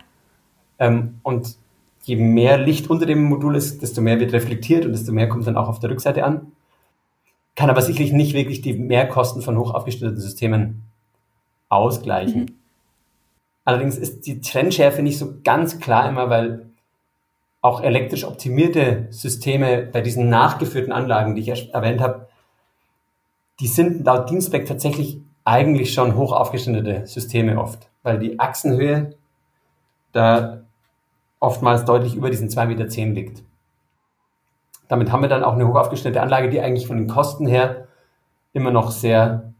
Ähm, und je mehr Licht unter dem Modul ist, desto mehr wird reflektiert und desto mehr kommt dann auch auf der Rückseite an. Kann aber sicherlich nicht wirklich die Mehrkosten von hoch aufgestellten Systemen ausgleichen. Mhm. Allerdings ist die Trendschärfe nicht so ganz klar immer, weil auch elektrisch optimierte Systeme bei diesen nachgeführten Anlagen, die ich erwähnt habe, die sind laut Dienstback tatsächlich eigentlich schon hoch aufgeschnittene Systeme oft, weil die Achsenhöhe da oftmals deutlich über diesen 2,10 Meter liegt. Damit haben wir dann auch eine hoch aufgestellte Anlage, die eigentlich von den Kosten her immer noch sehr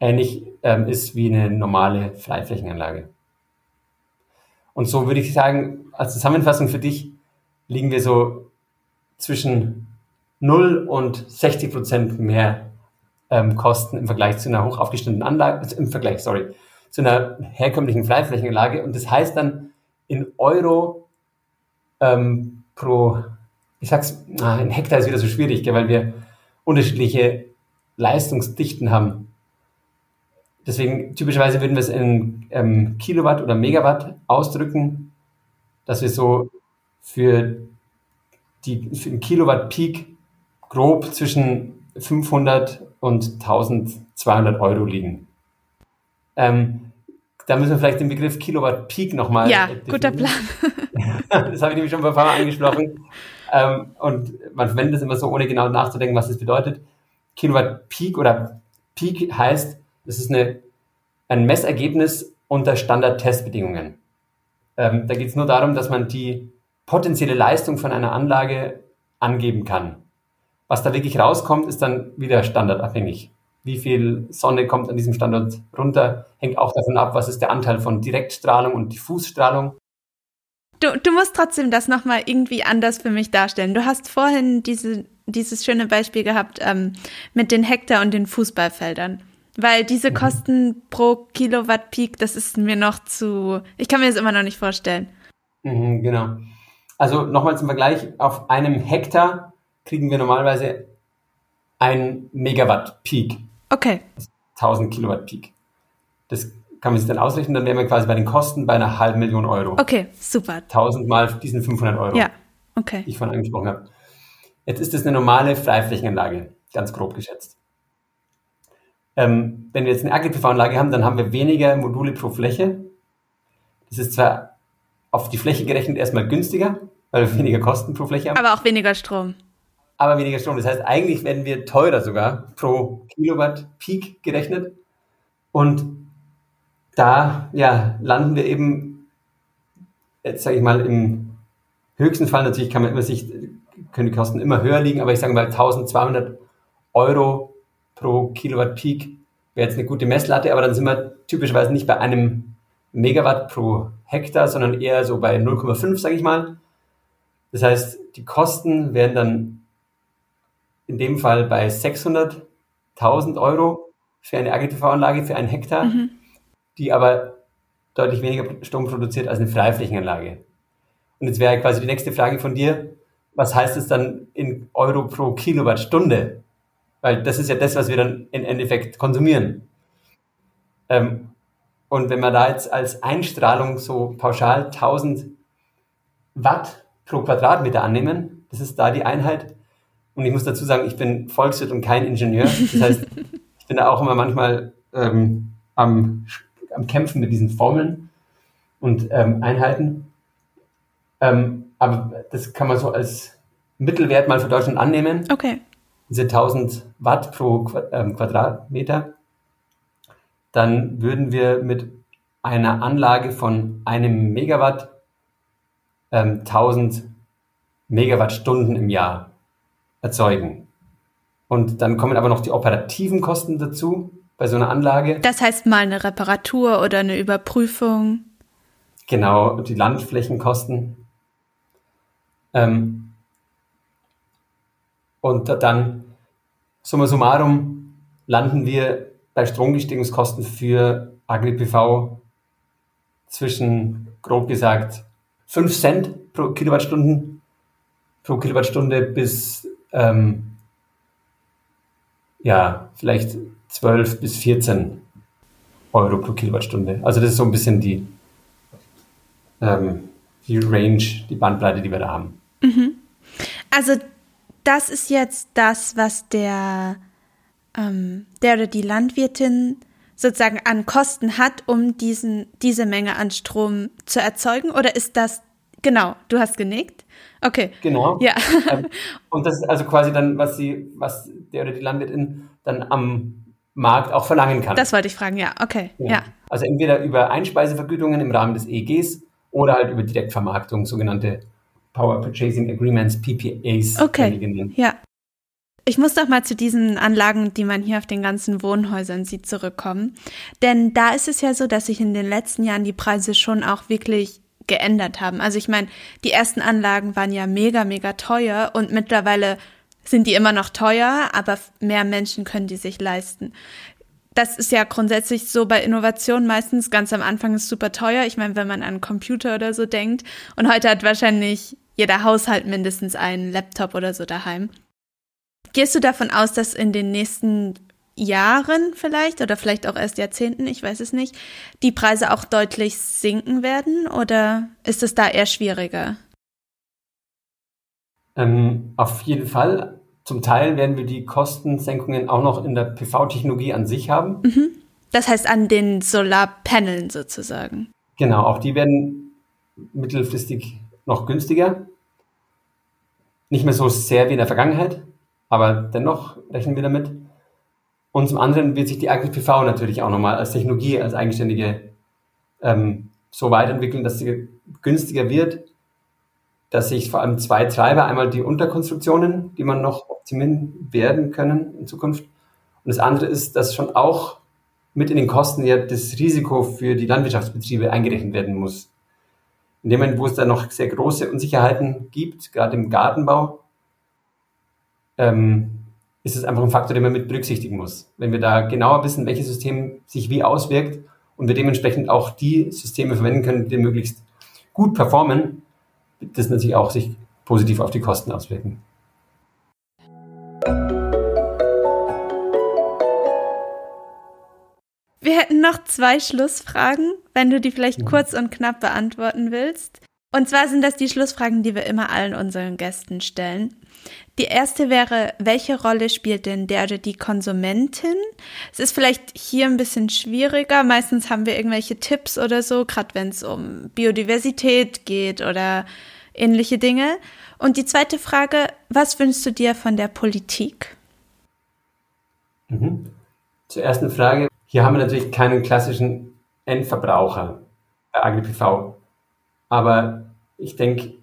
ähnlich ähm, ist wie eine normale Freiflächenanlage. Und so würde ich sagen, als Zusammenfassung für dich liegen wir so zwischen 0 und 60 Prozent mehr ähm, Kosten im Vergleich zu einer hoch aufgestellten Anlage, also im Vergleich, sorry, zu einer herkömmlichen Freiflächenanlage. Und das heißt dann in Euro ähm, pro ich sag's, ein Hektar ist wieder so schwierig, weil wir unterschiedliche Leistungsdichten haben. Deswegen typischerweise würden wir es in ähm, Kilowatt oder Megawatt ausdrücken, dass wir so für, die, für den Kilowatt Peak grob zwischen 500 und 1200 Euro liegen. Ähm, da müssen wir vielleicht den Begriff Kilowatt Peak nochmal. Ja, guter Plan. das habe ich nämlich schon ein paar Mal angesprochen. Ähm, und man verwendet es immer so, ohne genau nachzudenken, was das bedeutet. Kilowatt Peak oder Peak heißt, das ist eine, ein Messergebnis unter Standard-Testbedingungen. Ähm, da geht es nur darum, dass man die potenzielle Leistung von einer Anlage angeben kann. Was da wirklich rauskommt, ist dann wieder standardabhängig. Wie viel Sonne kommt an diesem Standort runter, hängt auch davon ab, was ist der Anteil von Direktstrahlung und Diffusstrahlung. Du, du musst trotzdem das nochmal irgendwie anders für mich darstellen. Du hast vorhin diese, dieses schöne Beispiel gehabt ähm, mit den Hektar und den Fußballfeldern. Weil diese mhm. Kosten pro Kilowatt Peak, das ist mir noch zu. Ich kann mir das immer noch nicht vorstellen. Mhm, genau. Also nochmal zum Vergleich: Auf einem Hektar kriegen wir normalerweise ein Megawatt Peak. Okay. 1000 Kilowatt Peak. Das kann man sich dann ausrechnen, dann wären wir quasi bei den Kosten bei einer halben Million Euro. Okay, super. 1000 mal diesen 500 Euro, ja, okay. die ich vorhin angesprochen habe. Jetzt ist das eine normale Freiflächenanlage, ganz grob geschätzt. Ähm, wenn wir jetzt eine AGPV-Anlage haben, dann haben wir weniger Module pro Fläche. Das ist zwar auf die Fläche gerechnet erstmal günstiger, weil wir weniger Kosten pro Fläche haben. Aber auch weniger Strom. Aber weniger Strom. Das heißt, eigentlich werden wir teurer sogar pro Kilowatt Peak gerechnet. Und da ja, landen wir eben, jetzt sage ich mal, im höchsten Fall, natürlich kann man immer sich, können die Kosten immer höher liegen, aber ich sage mal 1200 Euro pro Kilowatt Peak wäre jetzt eine gute Messlatte, aber dann sind wir typischerweise nicht bei einem Megawatt pro Hektar, sondern eher so bei 0,5, sage ich mal. Das heißt, die Kosten wären dann in dem Fall bei 600.000 Euro für eine AGTV-Anlage für einen Hektar. Mhm die aber deutlich weniger Strom produziert als eine Freiflächenanlage. Und jetzt wäre quasi die nächste Frage von dir, was heißt es dann in Euro pro Kilowattstunde? Weil das ist ja das, was wir dann im Endeffekt konsumieren. Ähm, und wenn wir da jetzt als Einstrahlung so pauschal 1000 Watt pro Quadratmeter annehmen, das ist da die Einheit. Und ich muss dazu sagen, ich bin Volkswirt und kein Ingenieur. Das heißt, ich bin da auch immer manchmal ähm, am am Kämpfen mit diesen Formeln und ähm, Einheiten. Ähm, aber das kann man so als Mittelwert mal für Deutschland annehmen. Okay. Diese 1000 Watt pro ähm, Quadratmeter. Dann würden wir mit einer Anlage von einem Megawatt ähm, 1000 Megawattstunden im Jahr erzeugen. Und dann kommen aber noch die operativen Kosten dazu bei so einer Anlage. Das heißt mal eine Reparatur oder eine Überprüfung. Genau, die Landflächenkosten. Ähm, und dann, summa summarum, landen wir bei Stromgestiegungskosten für AgriPV zwischen, grob gesagt, 5 Cent pro Kilowattstunden, pro Kilowattstunde bis, ähm, ja, vielleicht 12 bis 14 Euro pro Kilowattstunde. Also das ist so ein bisschen die, ähm, die Range, die Bandbreite, die wir da haben. Mhm. Also das ist jetzt das, was der, ähm, der oder die Landwirtin sozusagen an Kosten hat, um diesen, diese Menge an Strom zu erzeugen? Oder ist das, genau, du hast genickt? Okay. Genau. Ja. Ähm, und das ist also quasi dann, was sie, was der oder die Landwirtin dann am Markt auch verlangen kann. Das wollte ich fragen, ja, okay. Ja. ja. Also entweder über Einspeisevergütungen im Rahmen des EEGs oder halt über Direktvermarktung, sogenannte Power Purchasing Agreements, PPAs. Okay, ja. Ich muss doch mal zu diesen Anlagen, die man hier auf den ganzen Wohnhäusern sieht, zurückkommen. Denn da ist es ja so, dass sich in den letzten Jahren die Preise schon auch wirklich geändert haben. Also ich meine, die ersten Anlagen waren ja mega, mega teuer und mittlerweile sind die immer noch teuer, aber mehr Menschen können die sich leisten. Das ist ja grundsätzlich so bei Innovationen meistens ganz am Anfang ist super teuer. Ich meine, wenn man an Computer oder so denkt und heute hat wahrscheinlich jeder Haushalt mindestens einen Laptop oder so daheim. Gehst du davon aus, dass in den nächsten Jahren vielleicht oder vielleicht auch erst Jahrzehnten, ich weiß es nicht, die Preise auch deutlich sinken werden oder ist es da eher schwieriger? Ähm, auf jeden Fall. Zum Teil werden wir die Kostensenkungen auch noch in der PV-Technologie an sich haben. Mhm. Das heißt an den Solarpanelen sozusagen. Genau, auch die werden mittelfristig noch günstiger. Nicht mehr so sehr wie in der Vergangenheit, aber dennoch rechnen wir damit. Und zum anderen wird sich die AgriPV natürlich auch nochmal als Technologie, als eigenständige ähm, so weiterentwickeln, dass sie günstiger wird, dass sich vor allem zwei Treiber, einmal die Unterkonstruktionen, die man noch optimieren werden können in Zukunft. Und das andere ist, dass schon auch mit in den Kosten ja das Risiko für die Landwirtschaftsbetriebe eingerechnet werden muss. In dem Moment, wo es da noch sehr große Unsicherheiten gibt, gerade im Gartenbau, ähm, ist es einfach ein Faktor, den man mit berücksichtigen muss. Wenn wir da genauer wissen, welches System sich wie auswirkt und wir dementsprechend auch die Systeme verwenden können, die möglichst gut performen, wird das natürlich auch sich positiv auf die Kosten auswirken. Wir hätten noch zwei Schlussfragen, wenn du die vielleicht mhm. kurz und knapp beantworten willst. Und zwar sind das die Schlussfragen, die wir immer allen unseren Gästen stellen. Die erste wäre, welche Rolle spielt denn der oder die Konsumentin? Es ist vielleicht hier ein bisschen schwieriger. Meistens haben wir irgendwelche Tipps oder so, gerade wenn es um Biodiversität geht oder ähnliche Dinge. Und die zweite Frage, was wünschst du dir von der Politik? Mhm. Zur ersten Frage, hier haben wir natürlich keinen klassischen Endverbraucher bei AgriPV. Aber ich denke,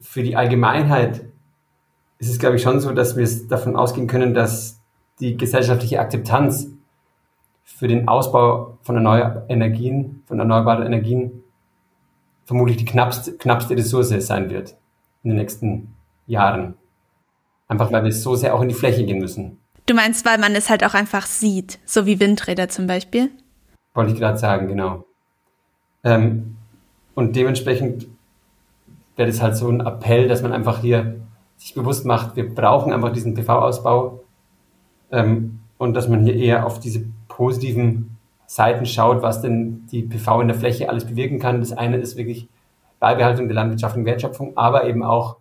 für die Allgemeinheit ist es, glaube ich, schon so, dass wir davon ausgehen können, dass die gesellschaftliche Akzeptanz für den Ausbau von erneuerbaren Energien, von erneuerbaren Energien vermutlich die knappste, knappste Ressource sein wird in den nächsten Jahren. Einfach weil wir so sehr auch in die Fläche gehen müssen. Du meinst, weil man es halt auch einfach sieht, so wie Windräder zum Beispiel? Wollte ich gerade sagen, genau. Ähm, und dementsprechend wäre das halt so ein Appell, dass man einfach hier sich bewusst macht, wir brauchen einfach diesen PV-Ausbau ähm, und dass man hier eher auf diese positiven Seiten schaut, was denn die PV in der Fläche alles bewirken kann. Das eine ist wirklich Beibehaltung der landwirtschaftlichen Wertschöpfung, aber eben auch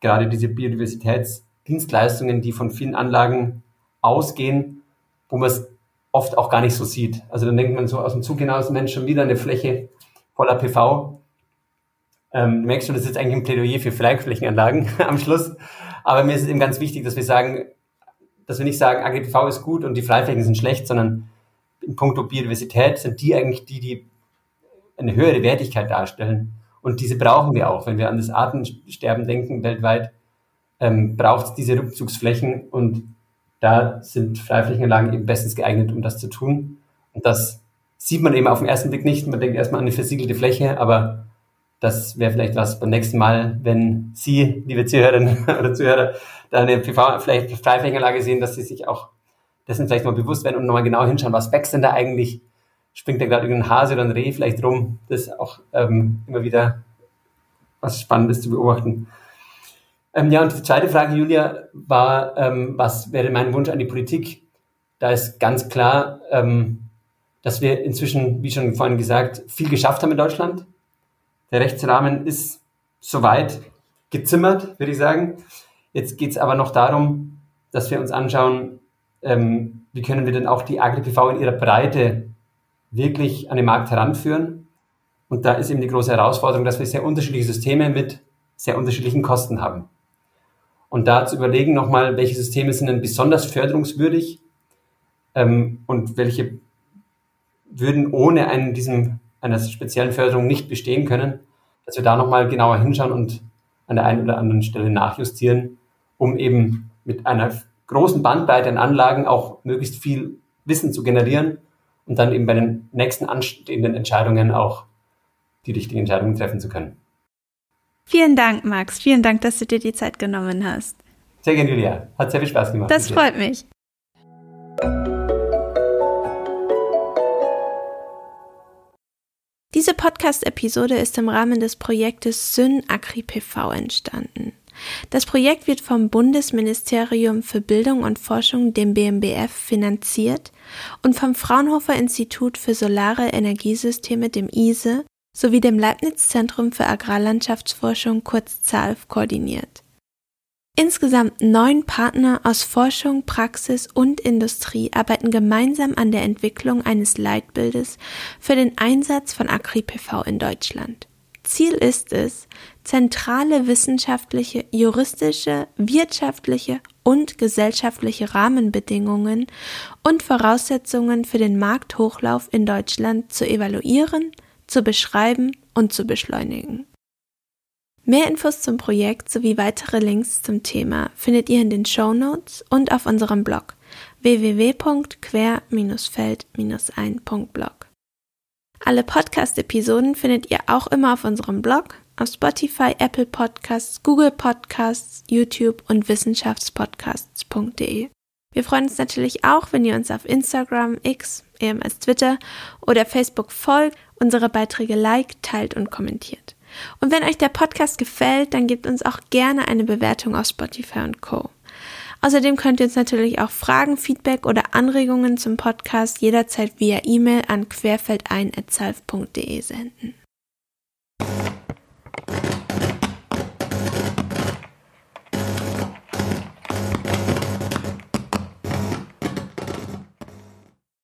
gerade diese Biodiversitätsdienstleistungen, die von vielen Anlagen ausgehen, wo man es oft auch gar nicht so sieht. Also dann denkt man so aus dem Zug hinaus, Mensch, schon wieder eine Fläche voller PV. Ähm, merkst du, das ist jetzt eigentlich ein Plädoyer für Freiflächenanlagen am Schluss. Aber mir ist es eben ganz wichtig, dass wir sagen, dass wir nicht sagen, AGPV ist gut und die Freiflächen sind schlecht, sondern in puncto Biodiversität sind die eigentlich die, die eine höhere Wertigkeit darstellen. Und diese brauchen wir auch. Wenn wir an das Artensterben denken weltweit, ähm, braucht es diese Rückzugsflächen und da sind Freiflächenanlagen eben bestens geeignet, um das zu tun. Und das sieht man eben auf den ersten Blick nicht. Man denkt erstmal an eine versiegelte Fläche, aber das wäre vielleicht was beim nächsten Mal, wenn Sie, liebe Zuhörerinnen oder Zuhörer, da eine PV-Freiflächenanlage sehen, dass Sie sich auch dessen vielleicht mal bewusst werden und nochmal genau hinschauen, was wächst denn da eigentlich? Springt da gerade irgendein Hase oder ein Reh vielleicht rum? Das ist auch ähm, immer wieder was Spannendes zu beobachten. Ähm, ja, und die zweite Frage, Julia, war, ähm, was wäre mein Wunsch an die Politik? Da ist ganz klar, ähm, dass wir inzwischen, wie schon vorhin gesagt, viel geschafft haben in Deutschland. Der Rechtsrahmen ist soweit gezimmert, würde ich sagen. Jetzt geht es aber noch darum, dass wir uns anschauen, ähm, wie können wir denn auch die AgriPV in ihrer Breite wirklich an den Markt heranführen. Und da ist eben die große Herausforderung, dass wir sehr unterschiedliche Systeme mit sehr unterschiedlichen Kosten haben. Und da zu überlegen nochmal, welche Systeme sind denn besonders förderungswürdig ähm, und welche würden ohne einen, diesem, einer speziellen Förderung nicht bestehen können, dass wir da nochmal genauer hinschauen und an der einen oder anderen Stelle nachjustieren, um eben mit einer großen Bandbreite an Anlagen auch möglichst viel Wissen zu generieren und dann eben bei den nächsten anstehenden Entscheidungen auch die richtigen Entscheidungen treffen zu können. Vielen Dank, Max. Vielen Dank, dass du dir die Zeit genommen hast. Sehr gerne, Julia. Hat sehr viel Spaß gemacht. Das freut mich. Diese Podcast-Episode ist im Rahmen des Projektes Syn AgriPV entstanden. Das Projekt wird vom Bundesministerium für Bildung und Forschung, dem BMBF, finanziert und vom Fraunhofer Institut für Solare Energiesysteme, dem ISE, sowie dem Leibniz Zentrum für Agrarlandschaftsforschung, kurz ZALF, koordiniert. Insgesamt neun Partner aus Forschung, Praxis und Industrie arbeiten gemeinsam an der Entwicklung eines Leitbildes für den Einsatz von AgriPV in Deutschland. Ziel ist es, zentrale wissenschaftliche, juristische, wirtschaftliche und gesellschaftliche Rahmenbedingungen und Voraussetzungen für den Markthochlauf in Deutschland zu evaluieren, zu beschreiben und zu beschleunigen. Mehr Infos zum Projekt sowie weitere Links zum Thema findet ihr in den Show Notes und auf unserem Blog www.quer-feld-ein.blog. Alle Podcast-Episoden findet ihr auch immer auf unserem Blog, auf Spotify, Apple Podcasts, Google Podcasts, YouTube und wissenschaftspodcasts.de. Wir freuen uns natürlich auch, wenn ihr uns auf Instagram, X, ehemals Twitter oder Facebook folgt, unsere Beiträge liked, teilt und kommentiert. Und wenn euch der Podcast gefällt, dann gebt uns auch gerne eine Bewertung auf Spotify und Co. Außerdem könnt ihr uns natürlich auch Fragen, Feedback oder Anregungen zum Podcast jederzeit via E-Mail an querfeldein.zalf.de senden.